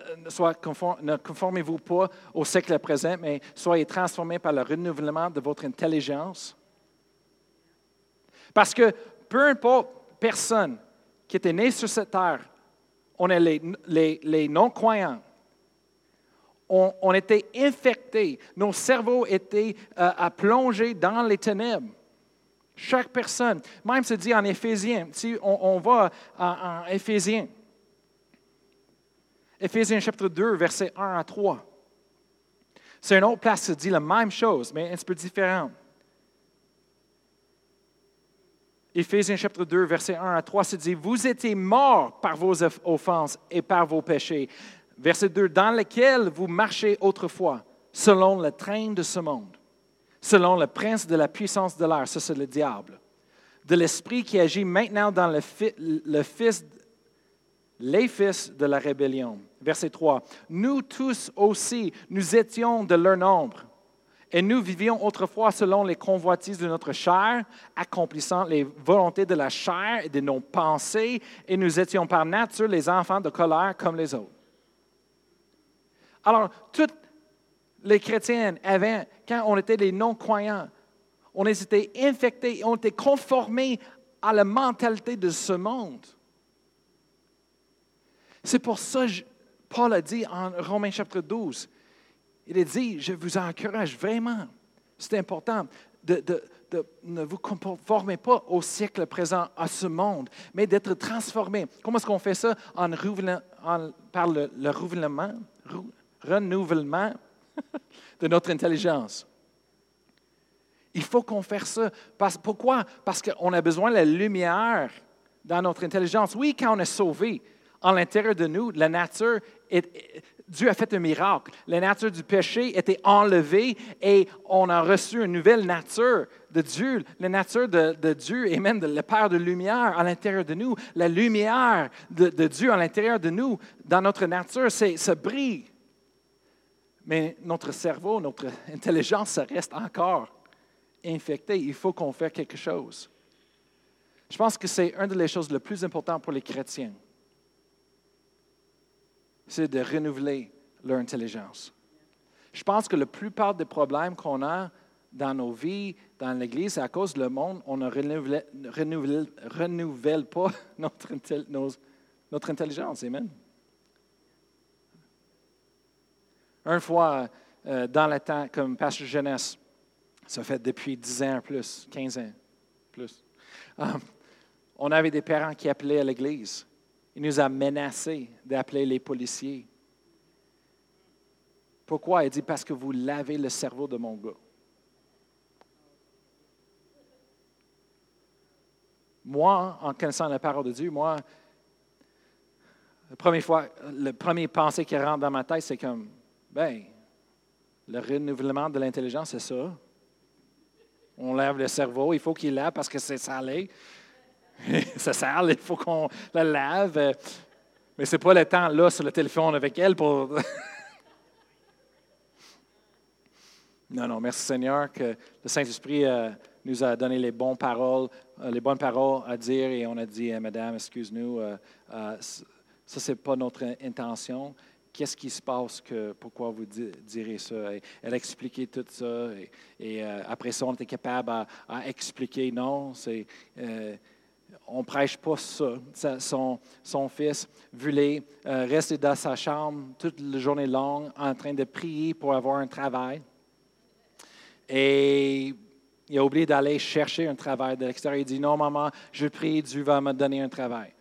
ne conformez-vous pas au siècle présent, mais soyez transformés par le renouvellement de votre intelligence? Parce que peu importe personne qui était née sur cette terre, on est les, non-croyants. On, était infectés, nos cerveaux étaient euh, à plonger dans les ténèbres. Chaque personne, même se dit en Éphésiens, si on, va en, en Éphésiens, Éphésiens chapitre 2, verset 1 à 3. C'est une autre place qui dit la même chose, mais un petit peu différente. Éphésiens chapitre 2, verset 1 à 3, c'est dit, vous étiez morts par vos offenses et par vos péchés. Verset 2, dans lequel vous marchez autrefois, selon le train de ce monde, selon le prince de la puissance de l'air, ça c'est le diable, de l'esprit qui agit maintenant dans le fils, les fils de la rébellion. Verset 3, nous tous aussi, nous étions de leur nombre et nous vivions autrefois selon les convoitises de notre chair, accomplissant les volontés de la chair et de nos pensées, et nous étions par nature les enfants de colère comme les autres. Alors, toutes les chrétiennes avaient, quand on était les non-croyants, on était infectés, on était conformés à la mentalité de ce monde. C'est pour ça que Paul a dit en Romains chapitre 12, Il a dit, je vous encourage vraiment, c'est important, de, ne vous conformez pas au siècle présent, à ce monde, mais d'être transformé. Comment est-ce qu'on fait ça? En, par le, renouvellement, renouvellement de notre intelligence. Il faut qu'on fasse ça. pourquoi? Parce qu'on a besoin de la lumière dans notre intelligence. Oui, quand on est sauvé, en l'intérieur de nous, la nature, Dieu a fait un miracle. La nature du péché était enlevée et on a reçu une nouvelle nature de Dieu, la nature de, Dieu et même de Père de lumière à l'intérieur de nous. La lumière de, Dieu à l'intérieur de nous, dans notre nature, ça brille. Mais notre cerveau, notre intelligence, ça reste encore infecté. Il faut qu'on fasse quelque chose. Je pense que c'est une des choses les plus importantes pour les chrétiens. C'est de renouveler leur intelligence. Je pense que la plupart des problèmes qu'on a dans nos vies, dans l'Église, c'est à cause du monde, on ne renouvelle, pas <laughs> notre, intelligence. Amen. Une fois, euh, dans le temps, comme pasteur jeunesse, ça fait depuis 10 ans plus, 15 ans plus. Um, on avait des parents qui appelaient à l'église. Ils nous ont menacés d'appeler les policiers. Pourquoi? Il dit parce que vous lavez le cerveau de mon gars. Moi, en connaissant la parole de Dieu, moi, la première fois, le premier pensée qui rentre dans ma tête, c'est comme, ben, le renouvellement de l'intelligence, c'est ça. On lave le cerveau, il faut qu'il lave parce que c'est salé. <laughs> c'est sale, il faut qu'on le lave. Mais ce n'est pas le temps là sur le téléphone avec elle pour. <laughs> non, non, merci Seigneur que le Saint-Esprit euh, nous a donné les bonnes paroles, euh, les bonnes paroles à dire et on a dit, Madame, excuse-nous, euh, ça, ce n'est pas notre intention qu'est-ce qui se passe, que, pourquoi vous direz ça? elle a expliqué tout ça. Et, euh, après ça, on était capable à, expliquer, non, c'est, euh, on ne prêche pas ça. son, fils voulait euh, rester dans sa chambre toute la journée longue en train de prier pour avoir un travail. Et il a oublié d'aller chercher un travail de l'extérieur. Il dit, non, maman, je prie, Dieu va me donner un travail.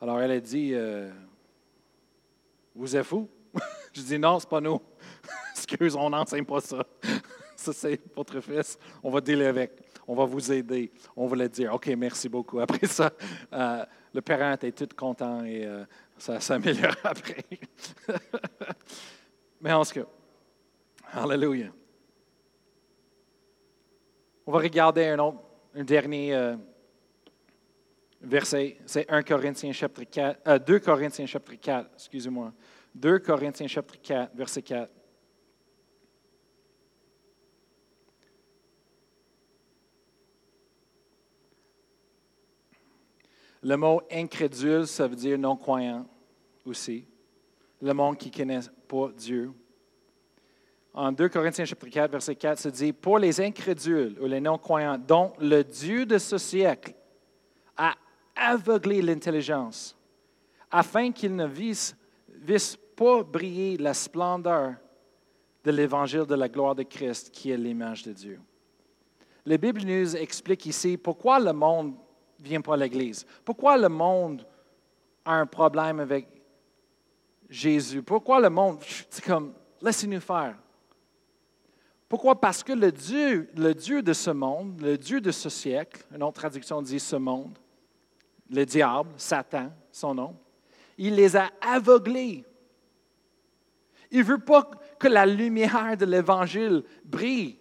Alors elle a dit, vous êtes fou? <laughs> je dis non, c'est pas nous. <laughs> Excuse, on n'enseigne pas ça. <laughs> ça, c'est votre fils. On va dealer avec. On va vous aider. On le dire. OK, merci beaucoup. <laughs> Après ça, euh, le parent était tout content et euh, ça s'améliore <laughs> après. Mais en ce cas, Alléluia. On va regarder un autre, un dernier euh, verset. C'est 1 Corinthiens chapitre 4, 2 Corinthiens chapitre 4, excusez-moi. 2 Corinthiens chapitre 4, verset 4. Le mot incrédule, ça veut dire non-croyant aussi. Le monde qui ne connaît pas Dieu. En 2 Corinthiens chapitre 4, verset 4, ça dit, Pour les incrédules ou les non-croyants, dont le Dieu de ce siècle a aveuglé l'intelligence, afin qu'ils ne vissent, vissent pas briller la splendeur de l'évangile de la gloire de Christ qui est l'image de Dieu. La Bible nous explique ici pourquoi le monde ne vient pas à l'Église, pourquoi le monde a un problème avec Jésus, pourquoi le monde, c'est comme, laissez-nous faire. Pourquoi? Parce que le Dieu, le Dieu de ce monde, le Dieu de ce siècle, une autre traduction dit ce monde, le diable, Satan, son nom, il les a aveuglés il ne veut pas que la lumière de l'Évangile brille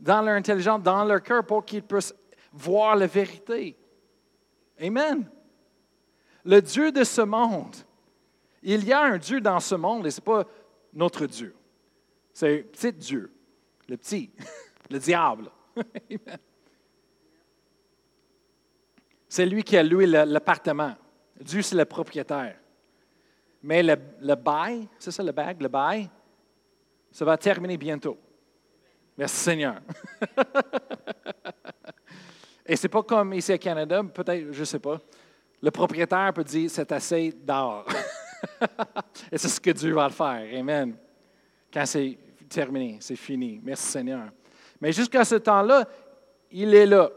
dans leur intelligence, dans leur cœur, pour qu'ils puissent voir la vérité. Amen. Le Dieu de ce monde, il y a un Dieu dans ce monde et ce n'est pas notre Dieu. C'est un petit Dieu, le petit, <laughs> le diable. <laughs> C'est lui qui a loué l'appartement. Dieu, c'est le propriétaire. Mais le, le bail, c'est ça le bague, le bail, ça va terminer bientôt. Merci Seigneur. <laughs> Et ce n'est pas comme ici au Canada, peut-être, je ne sais pas. Le propriétaire peut dire c'est assez d'or. <laughs> Et c'est ce que Dieu va le faire. Amen. Quand c'est terminé, c'est fini. Merci Seigneur. Mais jusqu'à ce temps-là, il est là.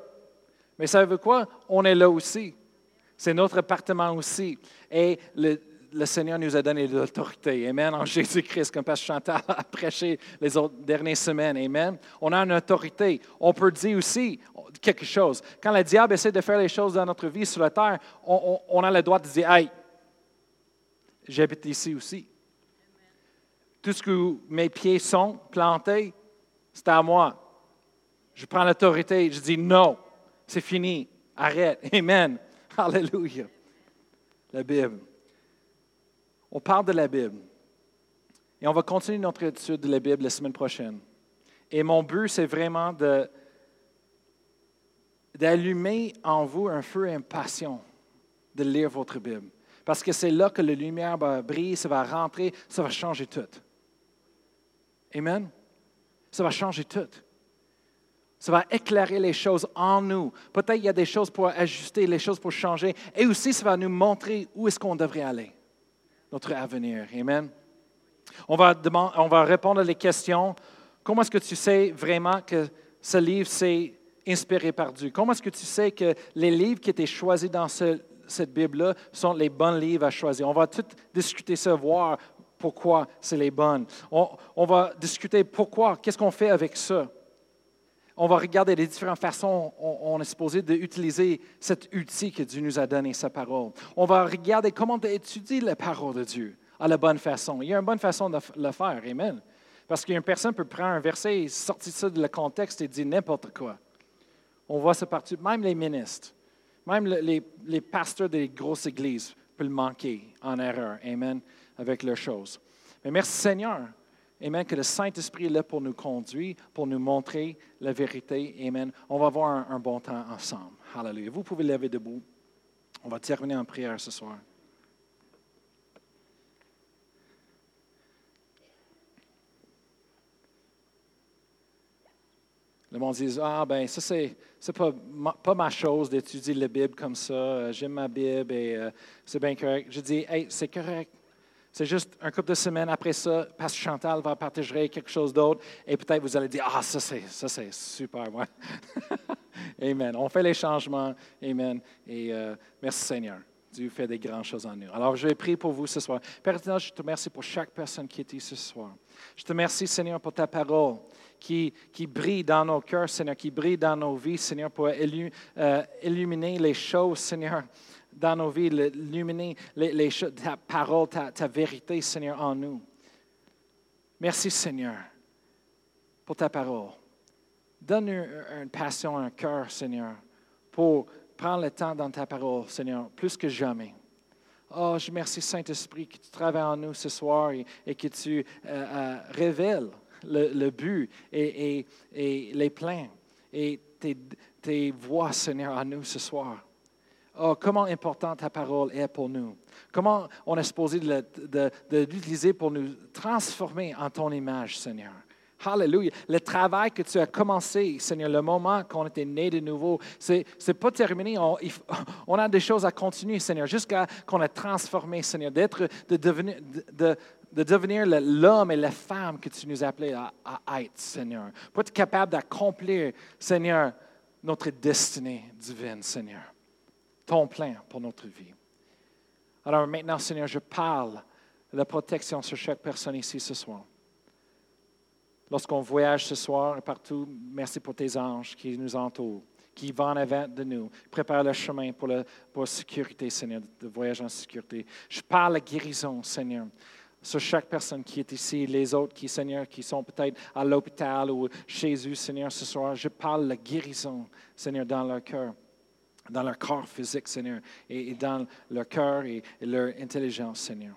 Mais ça veut quoi? On est là aussi. C'est notre appartement aussi. Et le, Seigneur nous a donné l'autorité. Amen. En Jésus-Christ, comme Pasteur Chantal a <laughs> prêché les dernières semaines. Amen. On a une autorité. On peut dire aussi quelque chose. Quand le diable essaie de faire les choses dans notre vie sur la terre, on, on a le droit de dire Hey, j'habite ici aussi. Tout ce que mes pieds sont plantés, c'est à moi. Je prends l'autorité, je dis non, c'est fini, arrête. Amen. Alléluia. La Bible. On parle de la Bible. Et on va continuer notre étude de la Bible la semaine prochaine. Et mon but, c'est vraiment d'allumer en vous un feu et une passion de lire votre Bible. Parce que c'est là que la lumière va briller, ça va rentrer, ça va changer tout. Amen? Ça va changer tout. Ça va éclairer les choses en nous. Peut-être il y a des choses pour ajuster, les choses pour changer. Et aussi, ça va nous montrer où est-ce qu'on devrait aller, notre avenir. Amen. On va, répondre à les questions. Comment est-ce que tu sais vraiment que ce livre, c'est inspiré par Dieu? Comment est-ce que tu sais que les livres qui étaient choisis dans cette Bible-là sont les bons livres à choisir? On va tout discuter ça, voir pourquoi c'est les bonnes. On, on va discuter pourquoi, qu'est-ce qu'on fait avec ça? On va regarder les différentes façons on, est supposé d'utiliser cet outil que Dieu nous a donné, sa parole. On va regarder comment étudier la parole de Dieu à la bonne façon. Il y a une bonne façon de le faire, Amen. Parce qu'une personne peut prendre un verset, sortir ça de le contexte et dire n'importe quoi. On voit ça partout, même les ministres, même les, les pasteurs des grosses églises peuvent le manquer en erreur, Amen, avec leurs choses. Mais merci Seigneur Amen. Que le Saint-Esprit est là pour nous conduire, pour nous montrer la vérité. Amen. On va avoir un, bon temps ensemble. Hallelujah. Vous pouvez lever debout. On va terminer en prière ce soir. Le monde dit Ah, ben, ça, c'est, pas, ma, pas ma chose d'étudier la Bible comme ça. J'aime ma Bible et euh, c'est bien correct. Je dis Hey, c'est correct. C'est juste un couple de semaines après ça, Pasteur Chantal va partager quelque chose d'autre et peut-être vous allez dire Ah, ça c'est, ça c'est super, moi. <laughs> Amen. On fait les changements. Amen. Et euh, merci Seigneur. Dieu fait des grandes choses en nous. Alors, je vais prier pour vous ce soir. Père je te remercie pour chaque personne qui est ici ce soir. Je te remercie, Seigneur, pour ta parole qui, qui brille dans nos cœurs, Seigneur, qui brille dans nos vies, Seigneur, pour euh, illuminer les choses, Seigneur, dans nos vies, illuminer les, ta parole, ta, vérité, Seigneur, en nous. Merci, Seigneur, pour ta parole. Donne-nous une passion, un cœur, Seigneur, pour prendre le temps dans ta parole, Seigneur, plus que jamais. Oh, je remercie, Saint-Esprit, que tu travailles en nous ce soir et, que tu euh, euh, révèles le, but et, les plans et tes voix, Seigneur, en nous ce soir. Oh, comment importante ta parole est pour nous. Comment on est supposé de, l'utiliser pour nous transformer en ton image, Seigneur. Hallelujah. Le travail que tu as commencé, Seigneur, le moment qu'on était né de nouveau, ce n'est pas terminé. <laughs> On, a des choses à continuer, Seigneur, jusqu'à qu'on ait transformé, Seigneur, d'être, de devenir, de, de devenir l'homme et la femme que tu nous appelais à, à être, Seigneur. Pour être capable d'accomplir, Seigneur, notre destinée divine, Seigneur ton plan pour notre vie. Alors maintenant, Seigneur, je parle de la protection sur chaque personne ici ce soir. Lorsqu'on voyage ce soir partout, merci pour tes anges qui nous entourent, qui vont en avant de nous, préparent le chemin pour la, sécurité, Seigneur, de voyage en sécurité. Je parle de guérison, Seigneur, sur chaque personne qui est ici, les autres qui, Seigneur, qui sont peut-être à l'hôpital ou chez eux, Seigneur, ce soir. Je parle de guérison, Seigneur, dans leur cœur dans leur corps physique, Seigneur, et, dans leur cœur et, leur intelligence, Seigneur.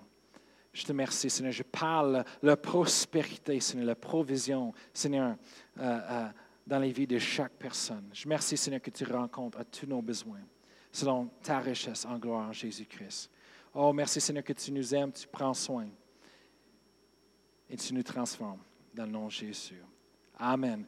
Je te remercie, Seigneur. Je parle la prospérité, Seigneur, la provision, Seigneur, euh, euh, dans les vies de chaque personne. Je remercie, Seigneur, que tu rencontres à tous nos besoins, selon ta richesse en gloire Jésus-Christ. Oh, merci, Seigneur, que tu nous aimes, tu prends soin et tu nous transformes dans le nom de Jésus. Amen.